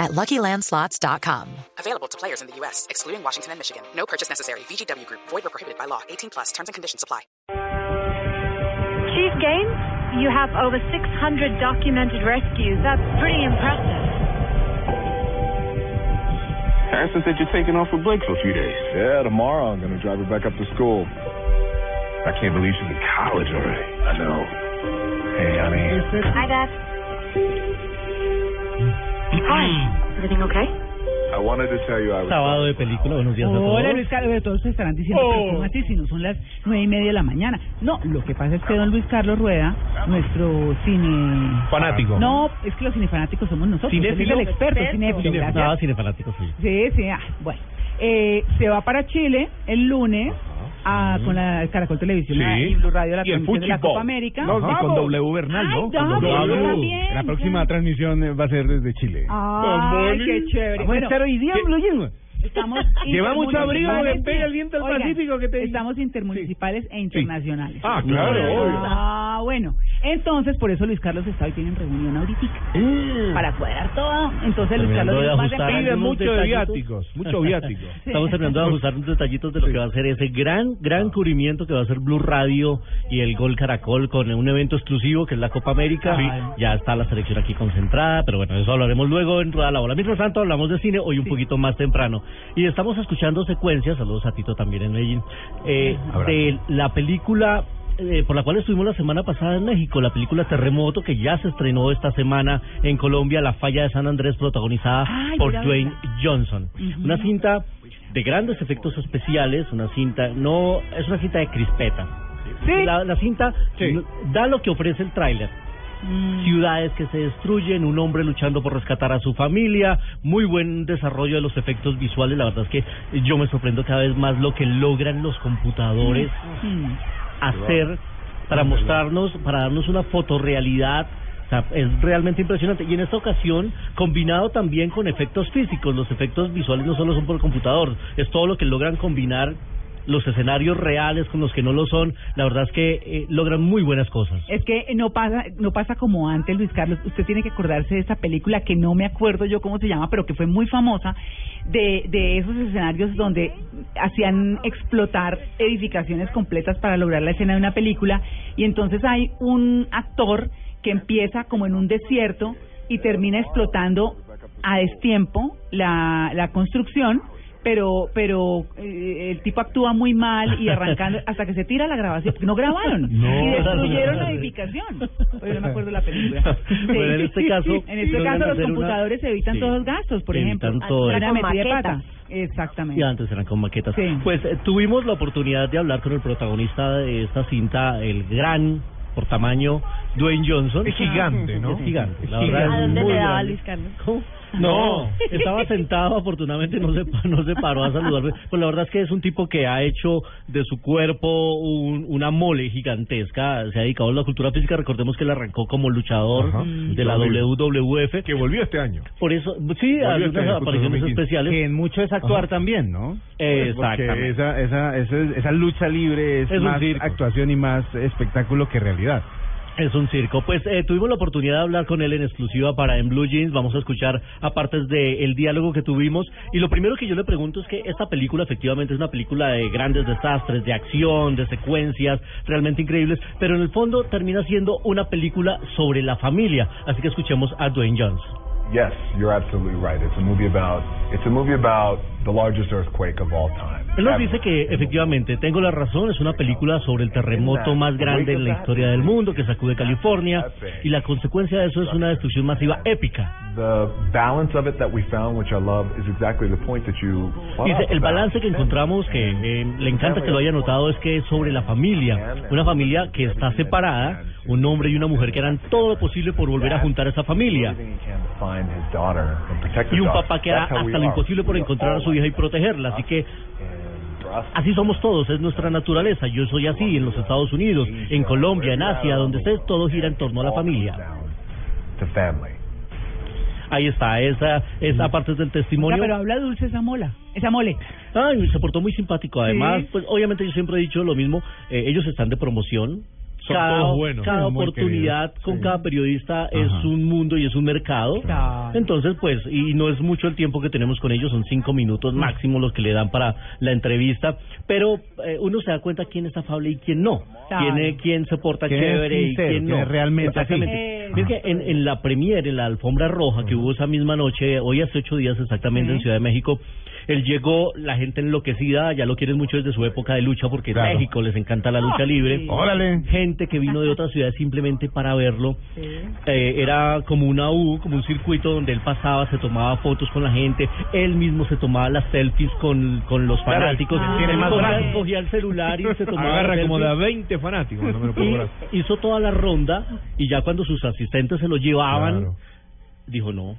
at LuckyLandSlots.com. Available to players in the U.S., excluding Washington and Michigan. No purchase necessary. VGW Group. Void or prohibited by law. 18 plus. Terms and conditions apply. Chief Gaines, you have over 600 documented rescues. That's pretty impressive. Harrison said you're taking off with Blake for a few days. Yeah, tomorrow I'm going to drive her back up to school. I can't believe she's in college already. I know. Hey, honey. Hi, Dad. Hi. Everything okay? I wanted to tell you I was... Sábado de película, buenos días a todos. Hola Luis Carlos, todos se estarán diciendo, Oh. pero ¿cómo así si no son las nueve y media de la mañana? No, lo que pasa es que don Luis Carlos Rueda, nuestro cine... Fanático. No, es que los cinefanáticos somos nosotros. Él es Cinéfilo. el experto, Experto. cinéfilo, Cine-. Ah, cinefanático, sí. Sí, sí, ah, bueno. Eh, se va para Chile el lunes a, con la Caracol Televisión Sí. y Blue Radio la Y el transmisión de la fútbol. Copa América. Nos Y vamos. con W Bernal, ¿no? Con W. yo también. La próxima transmisión eh, va a ser desde Chile. Ay, qué chévere. Bueno, hoy día, Estamos Lleva mucho abrigo, intermunicipales. le pega el viento al Oigan, Pacífico que te- Estamos intermunicipales e internacionales. Ah, claro, obvio. Ah, bueno. Entonces, por eso Luis Carlos está hoy tienen reunión ahorita. Para cuadrar todo. Entonces, Luis Carlos más. Pide mucho de viáticos, mucho viático. Estamos terminando de ajustar unos detallitos de lo que va a ser ese gran, gran cubrimiento que va a ser Blue Radio y el Gol Caracol con un evento exclusivo que es la Copa América. Ya está la selección aquí concentrada, pero bueno, eso hablaremos luego en Rueda la Bola. Mientras tanto, hablamos de cine hoy un poquito más temprano. Y estamos escuchando secuencias, saludos a Tito también en Medellín, eh, de la película eh, por la cual estuvimos la semana pasada en México, la película Terremoto, que ya se estrenó esta semana en Colombia, La Falla de San Andrés, protagonizada Ay, por Dwayne. Johnson. Una cinta de grandes efectos especiales, una cinta, no, es una cinta de crispeta. Sí. La, la cinta Sí. da lo que ofrece el tráiler. Mm. Ciudades que se destruyen, un hombre luchando por rescatar a su familia, muy buen desarrollo de los efectos visuales. La verdad es que yo me sorprendo cada vez más lo que logran los computadores Mm. hacer para mostrarnos, para darnos una fotorrealidad. O sea, es realmente impresionante. Y en esta ocasión, combinado también con efectos físicos, los efectos visuales no solo son por computador, es todo lo que logran combinar los escenarios reales con los que no lo son. La verdad es que eh, logran muy buenas cosas. Es que no pasa, no pasa como antes, Luis Carlos. Usted tiene que acordarse de esa película que no me acuerdo yo cómo se llama, pero que fue muy famosa, de, de esos escenarios donde hacían explotar edificaciones completas para lograr la escena de una película. Y entonces hay un actor que empieza como en un desierto y termina explotando a destiempo la, la construcción. Pero pero eh, el tipo actúa muy mal y arrancando hasta que se tira la grabación. porque No grabaron No. y destruyeron la edificación. Pero no me acuerdo la película. Bueno, en este caso, en este caso los hacer una- computadores evitan Sí. todos los gastos, por Evitan ejemplo. todo de Con pata. maquetas. Exactamente. Y antes eran con maquetas. Sí. Pues eh, tuvimos la oportunidad de hablar con el protagonista de esta cinta, el gran, por tamaño, Dwayne Johnson. Es gigante, ¿no? Es gigante. La verdad ¿A dónde muy le daba. Luis Carlos? No, estaba sentado, afortunadamente no se, no se paró a saludarme. Pues la verdad es que es un tipo que ha hecho de su cuerpo un- una mole gigantesca, se ha dedicado a la cultura física, recordemos que él arrancó como luchador Ajá. de la WWF. Que volvió este año. Por eso, sí, este algunas año, justo apariciones 2015. especiales. Que en mucho es actuar Ajá. también, ¿no? Exactamente. Porque esa, esa, esa, esa lucha libre es, más actuación y más espectáculo que realidad. Es un circo. Pues eh, tuvimos la oportunidad de hablar con él en exclusiva para En Blue Jeans. Vamos a escuchar aparte de el diálogo que tuvimos. Y lo primero que yo le pregunto es que esta película efectivamente es una película de grandes desastres, de acción, de secuencias realmente increíbles, pero en el fondo termina siendo una película sobre la familia. Así que escuchemos a Dwayne Johnson. Yes, you're absolutely right. It's a movie about it's a the largest earthquake of all time. Él nos dice que efectivamente tengo la razón, es una película sobre el terremoto más grande en la historia del mundo que sacude California y la consecuencia de eso es una destrucción masiva épica. The balance of it that we found, which I love, is exactly the point that you. brought Dice, el balance que encontramos, que eh, le encanta que lo haya notado, es que es sobre la familia. Una familia que está separada, un hombre y una mujer que harán todo lo posible por volver a juntar a esa familia. Y un papá que hará hasta lo imposible por encontrar a su hija y protegerla. Así que así somos todos, es nuestra naturaleza. Yo soy así en los Estados Unidos, en Colombia, en Asia, donde estés, todo gira en torno a la familia. Ahí está, esa, esa parte del Oiga, testimonio. pero habla dulce esa mola, esa mole. Ay, se portó muy simpático. Además, Sí. pues obviamente yo siempre he dicho lo mismo. eh, ellos están de promoción. Son cada, todos buenos. cada Son muy oportunidad con sí. cada periodista Ajá. es un mundo y es un mercado. Claro. Entonces, pues, y no es mucho el tiempo que tenemos con ellos, son cinco minutos máximo los que le dan para la entrevista, pero eh, uno se da cuenta quién es afable y quién no, Claro. quién, es- quién se porta Quién es chévere y sincero, quién quién no. realmente. Exactamente. Eh. Que en, en la premier, en la alfombra roja que hubo esa misma noche, hoy hace ocho días exactamente en. Ciudad de México, él llegó, la gente enloquecida, ya lo quieren mucho desde su época de lucha, porque Claro. en México les encanta la lucha libre. Órale. Gente que vino de otras ciudades simplemente para verlo. Sí. Eh, era como una U, como un circuito donde él pasaba, se tomaba fotos con la gente, él mismo se tomaba las selfies con, con los Claro, fanáticos, ah, tiene más cogía, cogía el celular y se tomaba Agarra como de a selfies. 20 fanáticos. No me lo puedo hizo toda la ronda y ya cuando sus asistentes se lo llevaban, Claro. dijo no.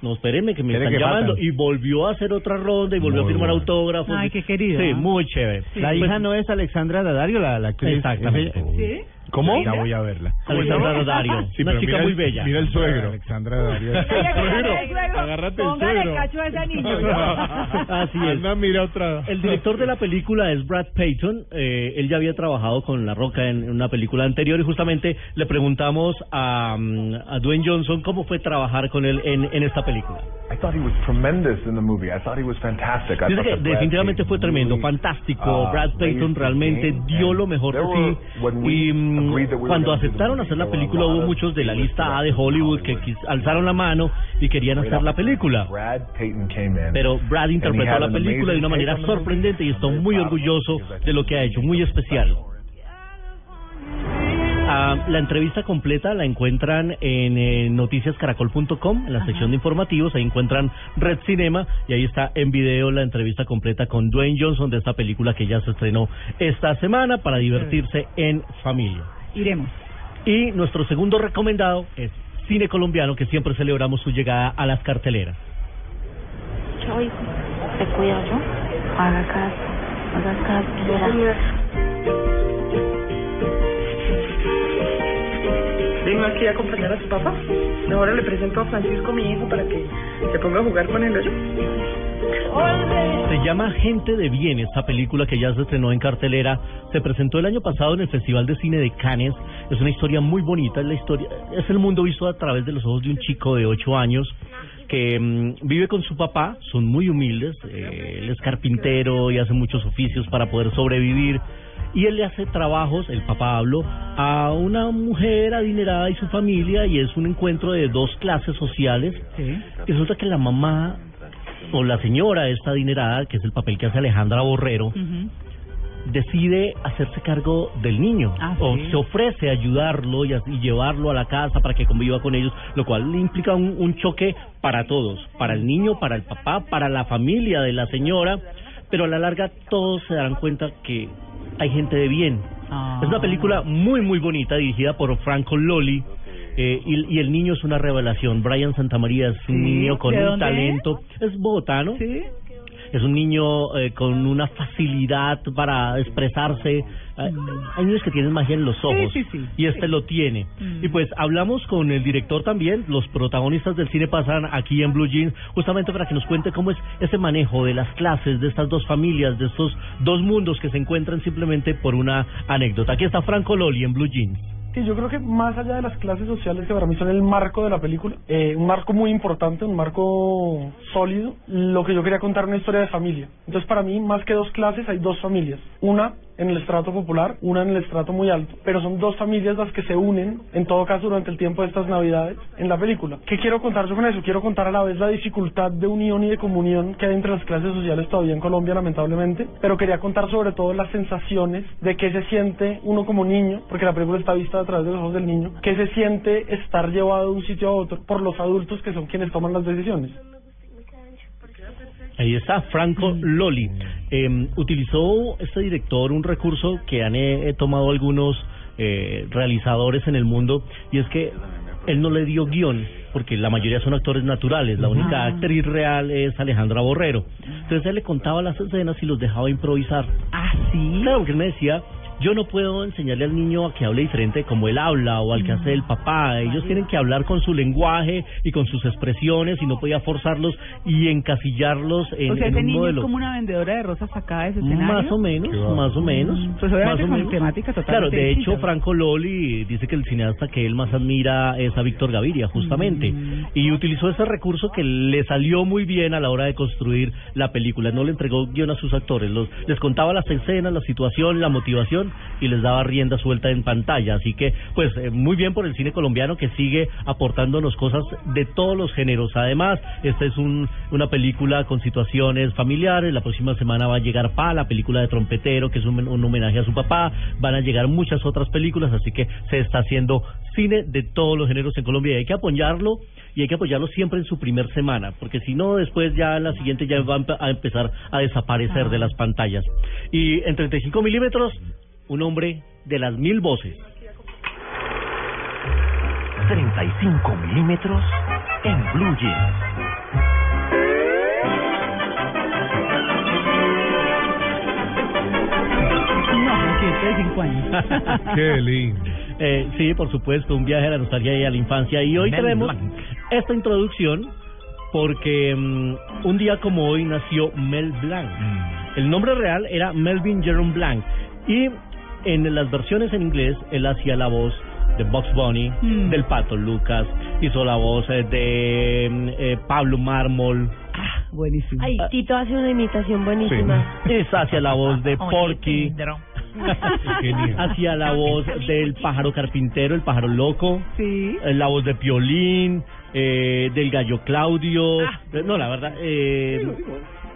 No, espérenme que me están que llamando. faltan. Y volvió a hacer otra ronda y volvió Muy a firmar bueno. autógrafos. Ay, qué querido, Sí, muy chévere. La Pues, hija no es Alexandra Daddario, la, la actriz. Exactamente. ¿Sí? ¿Cómo? Ya voy a verla. Alexandra Daddario, Sí, una chica mira muy el- bella. Mira el suegro. Alexandra Daddario. Agárrate el Póngale suegro. cacho a ese niño. Así es. Anda, mira otra. El director de la película es Brad Payton. Eh, él ya había trabajado con La Roca en, en una película anterior y justamente le preguntamos a, mm, a Dwayne Johnson cómo fue trabajar con él en, en esta película. I thought he was tremendous in the movie. I thought he was fantastic. I Dice que definitivamente fue tremendo, fantástico. uh, Brad Payton realmente dio lo mejor de sí. Y cuando aceptaron hacer la película hubo muchos de la lista A de Hollywood que alzaron la mano y querían hacer la película. Pero Brad interpretó la película de una manera sorprendente y very muy orgulloso de lo que ha hecho, muy especial. La entrevista completa la encuentran en eh, noticiascaracol.com, en la sección de informativos, ahí encuentran Red Cinema y ahí está en video la entrevista completa con Dwayne Johnson de esta película que ya se estrenó esta semana para divertirse en familia. Iremos. Y nuestro segundo recomendado es Cine Colombiano, que siempre celebramos su llegada a las carteleras. Chao, hijo. Te cuido yo. Haga caso. Haga caso. Vengo aquí a acompañar a su papá. Ahora le presento a Francisco, mi hijo, para que se ponga a jugar con él. ¿oye? Se llama Gente de Bien, esta película que ya se estrenó en cartelera. Se presentó el año pasado en el Festival de Cine de Cannes. Es una historia muy bonita. Es la historia, es el mundo visto a través de los ojos de un chico de 8 años que mm, vive con su papá. Son muy humildes. eh, él es carpintero y hace muchos oficios para poder sobrevivir. Y él le hace trabajos, el papá hablo, a una mujer adinerada y su familia. Y es un encuentro de dos clases sociales. Sí. Y resulta que la mamá o la señora esta adinerada, que es el papel que hace Alejandra Borrero, decide hacerse cargo del niño Ah, o sí. se ofrece a ayudarlo y, a- y llevarlo a la casa para que conviva con ellos, lo cual implica un, un choque para todos, para el niño, para el papá, para la familia de la señora, pero a la larga todos se darán cuenta que hay gente de bien. Ah. Es una película muy muy bonita dirigida por Franco Loli. eh, y, y el niño es una revelación. Brian Santamaría es un Sí, niño con ¿de un dónde talento. Es bogotano. Sí. Es un niño eh, con una facilidad para expresarse. Hay hay niños que tienen magia en los ojos. sí, sí. Y este lo tiene. Mm. Y pues hablamos con el director también. Los protagonistas del cine pasan aquí en Blue Jeans, justamente para que nos cuente cómo es ese manejo de las clases, de estas dos familias, de estos dos mundos que se encuentran simplemente por una anécdota. Aquí está Franco Loli en Blue Jeans. Sí, yo creo que más allá de las clases sociales que para mí son el marco de la película, eh, un marco muy importante, un marco sólido, lo que yo quería contar una historia de familia. Entonces para mí, más que dos clases, hay dos familias. Una en el estrato popular, una en el estrato muy alto, pero son dos familias las que se unen, en todo caso durante el tiempo de estas navidades, en la película. ¿Qué quiero contar yo con eso? Quiero contar a la vez la dificultad de unión y de comunión que hay entre las clases sociales todavía en Colombia, lamentablemente, pero quería contar sobre todo las sensaciones de qué se siente uno como niño, porque la película está vista a través de los ojos del niño, qué se siente estar llevado de un sitio a otro por los adultos que son quienes toman las decisiones. Ahí está, Franco Loli. Eh, utilizó este director un recurso que han eh, tomado algunos eh, realizadores en el mundo y es que él no le dio guion, porque la mayoría son actores naturales, la única actriz real es Alejandra Borrero. Entonces él le contaba las escenas y los dejaba improvisar. Ah, sí. Claro, porque él me decía, yo no puedo enseñarle al niño a que hable diferente como él habla o al que hace el papá. Ellos tienen que hablar con su lenguaje y con sus expresiones y no podía forzarlos y encasillarlos en, o sea, en ese un niño modelo. es como una vendedora de rosas sacada de ese escenario. Más o menos, más o menos. Pues obviamente más o menos. temática totalmente Claro, de hecho. Franco Loli dice que el cineasta que él más admira es a Víctor Gaviria, justamente. Mm. Y utilizó ese recurso que le salió muy bien a la hora de construir la película. No le entregó guion a sus actores, los, les contaba las escenas, la situación, la motivación y les daba rienda suelta en pantalla. Así que, pues, eh, muy bien por el cine colombiano que sigue aportándonos cosas de todos los géneros. Además, esta es un, una película con situaciones familiares. La próxima semana va a llegar Pa, la película de Trompetero, que es un, un homenaje a su papá. Van a llegar muchas otras películas, así que se está haciendo cine de todos los géneros en Colombia y hay que apoyarlo y hay que apoyarlo siempre en su primer semana, porque si no, después ya en la siguiente ya va a empe- a empezar a desaparecer de las pantallas. Y en 35 milímetros, un hombre de las mil voces. 35 milímetros en Blue Jeans. No, años. Qué lindo. Eh, sí, por supuesto, un viaje a la nostalgia y a la infancia. Y hoy tenemos Blanc. esta introducción porque mm, un día como hoy nació Mel Blanc. El nombre real era Melvin Jerome Blanc. Y en las versiones en inglés, él hacía la voz de Bugs Bunny, Mm. del Pato Lucas, hizo la voz eh, de mm, eh, Pablo Mármol, Ah, buenísimo. Ay, Tito hace una imitación buenísima. es hacia la voz de Porky, hacia la voz del pájaro carpintero, el pájaro loco. Sí. eh, la voz de Piolín, eh, del gallo Claudio, Ah. eh, no, la verdad, eh,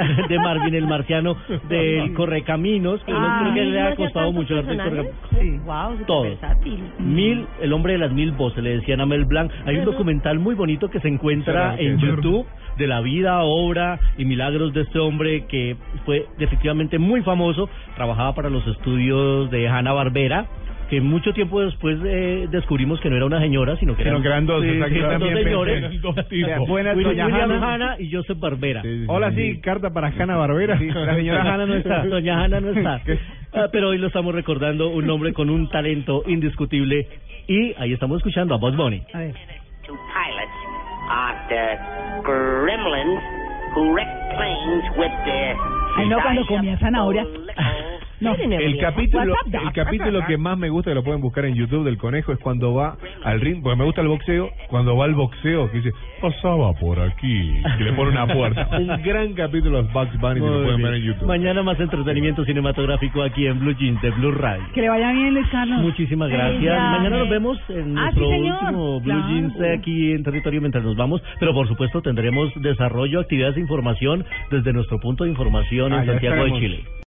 de Marvin el Marciano, del Correcaminos, que Ah, creo que le ha ¿No hacía costado mucho el? Correcaminos. Sí. Wow, súper Todo. versátil. Mil, el hombre de las mil voces, le decían a Mel Blanc. Hay un documental muy bonito que se encuentra en. YouTube de la vida, obra y milagros de este hombre que fue efectivamente muy famoso. Trabajaba para los estudios de Hanna Barbera. Que mucho tiempo después eh, descubrimos que no era una señora, sino que Sino eran, que eran dos, sí, eran dos señores. eran dos tipos. Buenas, doña Hanna. Hanna y Joseph Barbera. Hola, sí, carta para Hanna Barbera. La señora Hanna no está. Doña Hanna no está. Ah, pero hoy lo estamos recordando, un hombre con un talento indiscutible. Y ahí estamos escuchando a Bugs Bunny. A ver. Two pilots are the gremlins who wreck planes with their Ay, no, cuando comía zanahoria. No, El capítulo, el capítulo que más me gusta, que lo pueden buscar en YouTube del conejo, es cuando va al ring, porque me gusta el boxeo, cuando va al boxeo, que dice, pasaba por aquí, que le pone una puerta. Un gran capítulo de Bugs Bunny, que lo pueden ver en YouTube. Mañana más entretenimiento cinematográfico aquí en Blue Jeans de Blue Radio. Que le vaya bien, Luis Carlos. Muchísimas gracias. Mañana nos vemos en Ah, nuestro sí, último Blue Claro. Jeans aquí en territorio mientras nos vamos. Pero por supuesto tendremos desarrollo, actividades de información desde nuestro punto de información Ah, en ya Santiago de. Chile.